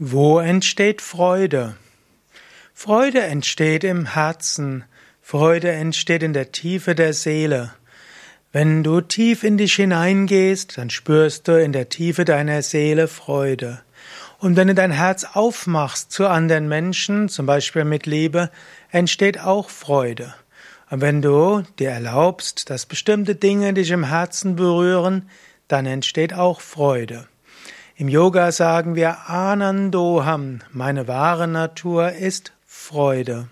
Wo entsteht Freude? Freude entsteht im Herzen, Freude entsteht in der Tiefe der Seele. Wenn du tief in dich hineingehst, dann spürst du in der Tiefe deiner Seele Freude. Und wenn du dein Herz aufmachst zu anderen Menschen, zum Beispiel mit Liebe, entsteht auch Freude. Und wenn du dir erlaubst, dass bestimmte Dinge dich im Herzen berühren, dann entsteht auch Freude. Im Yoga sagen wir Anandoham, meine wahre Natur ist Freude.